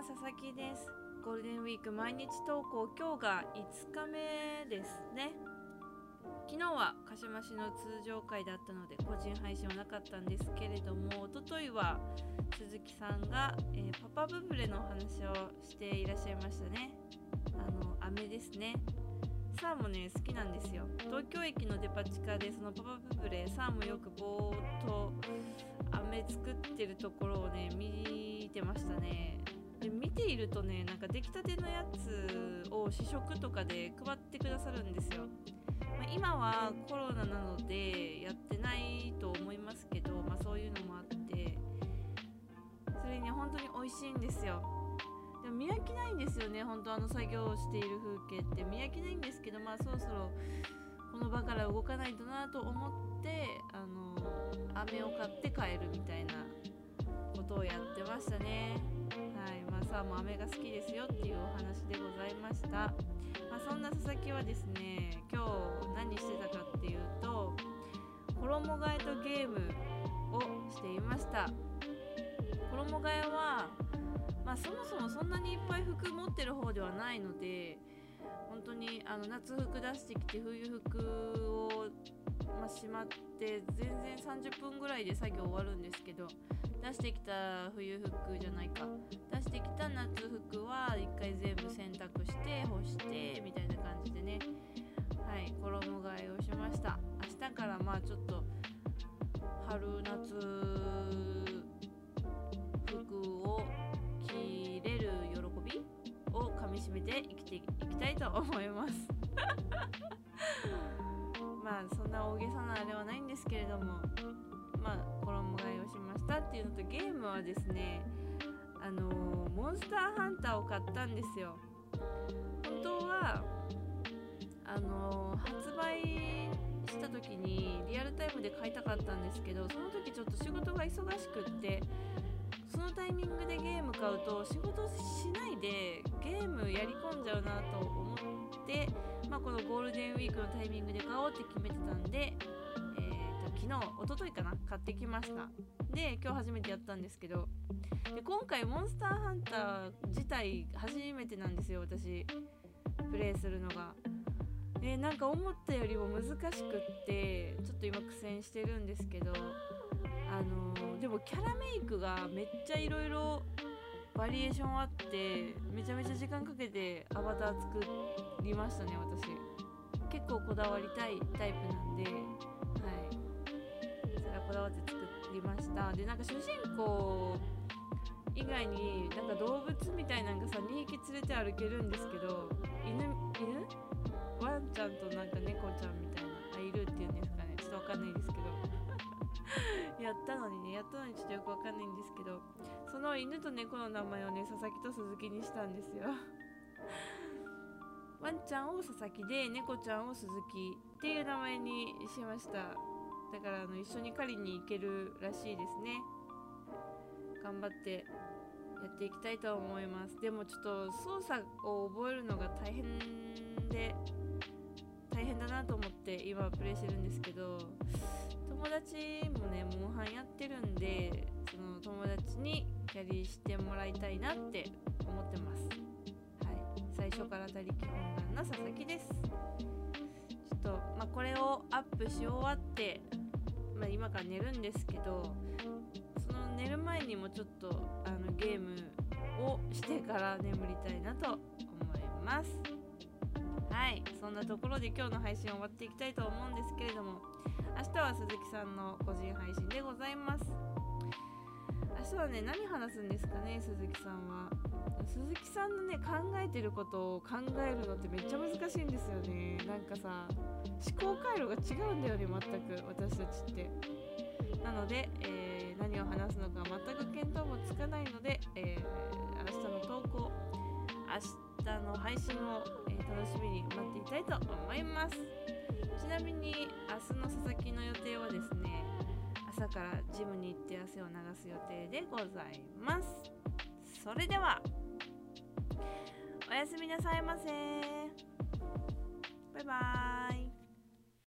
は佐々木です。ゴールデンウィーク毎日投稿今日が5日目ですね。昨日は鹿島市の通常会だったので個人配信はなかったんですけれども一昨日は鈴木さんが、えー、パパブブレのお話をしていらっしゃいましたね。あの飴ですね。サーもね好きなんですよ。東京駅のデパ地下でそのパパブブレサーもよくぼーっと飴作ってるところをね見てましたね。で見ているとねなんか出来たてのやつを試食とかで配ってくださるんですよ、まあ、今はコロナなのでやってないと思いますけど、まあ、そういうのもあってそれに本当に美味しいんですよ。でも見飽きないんですよね。本当あの作業をしている風景って。見飽きないんですけどまあそろそろこの場から動かないとなと思ってあの飴を買って帰るみたいなことをやってましたね。さあも飴が好きですよっていうお話でございました、まあ、そんな佐々木はですね今日何してたかっていうと衣替えとゲームをしていました。衣替えはまあ、そもそもそんなにいっぱい服持ってる方ではないので本当にあの夏服出してきて冬服を、まあ、しまって全然30分ぐらいで作業終わるんですけど出してきた冬服じゃないか。出し春夏服を着れる喜びをかみしめて生きていきたいと思います。まあそんな大げさなあれはないんですけれどもまあ衣替えをしましたっていうのとゲームはですねあの、モンスターハンターを買ったんですよ。本当はあの、発売で買いたかったんですけどその時ちょっと仕事が忙しくってそのタイミングでゲーム買うと仕事しないでゲームやり込んじゃうなと思って、まあ、このゴールデンウィークのタイミングで買おうって決めてたんで、えーと、昨日一昨日かな買ってきましたで今日初めてやったんですけどで今回モンスターハンター自体初めてなんですよ私プレイするのが。えー、なんか思ったよりも難しくってちょっと今苦戦してるんですけどあのー、でもキャラメイクがめっちゃいろいろバリエーションあってめちゃめちゃ時間かけてアバター作りましたね私。結構こだわりたいタイプなんではい。それはこだわって作りました。でなんか主人公以外になんか動物みたいなのがさ2匹連れて歩けるんですけど犬犬？ワンちゃんとなんか猫ちゃんみたいなあいるっていうんですかね。ちょっとわかんないですけど。やったのにねやったのにちょっとよくわかんないんですけど。その犬と猫の名前をね佐々木と鈴木にしたんですよ。ワンちゃんを佐々木で猫ちゃんを鈴木っていう名前にしました。だからあの一緒に狩りに行けるらしいですね。頑張ってやっていきたいと思います。でもちょっと操作を覚えるのが大変で。だなと思って今プレイしてるんですけど友達もねモンハンやってるんでその友達にキャリーしてもらいたいなって思ってます。はい。最初から他力本願の佐々木です。ちょっとまあこれをアップし終わってまあ、今から寝るんですけどその寝る前にもちょっとあのゲームをしてから眠りたいなと思います。はいそんなところで今日の配信終わっていきたいと思うんですけれども明日は鈴木さんの個人配信でございます。明日はね何話すんですかね鈴木さんは。鈴木さんのね考えてることを考えるのってめっちゃ難しいんですよね。なんかさ思考回路が違うんだよね全く私たちって。なので、えー、何を話すのか全く見当もつかないので、えー、明日の投稿明日の配信を、いと思います。ちなみに明日の佐々木の予定はですね朝からジムに行って汗を流す予定でございます。それではおやすみなさいませ。バイバーイ。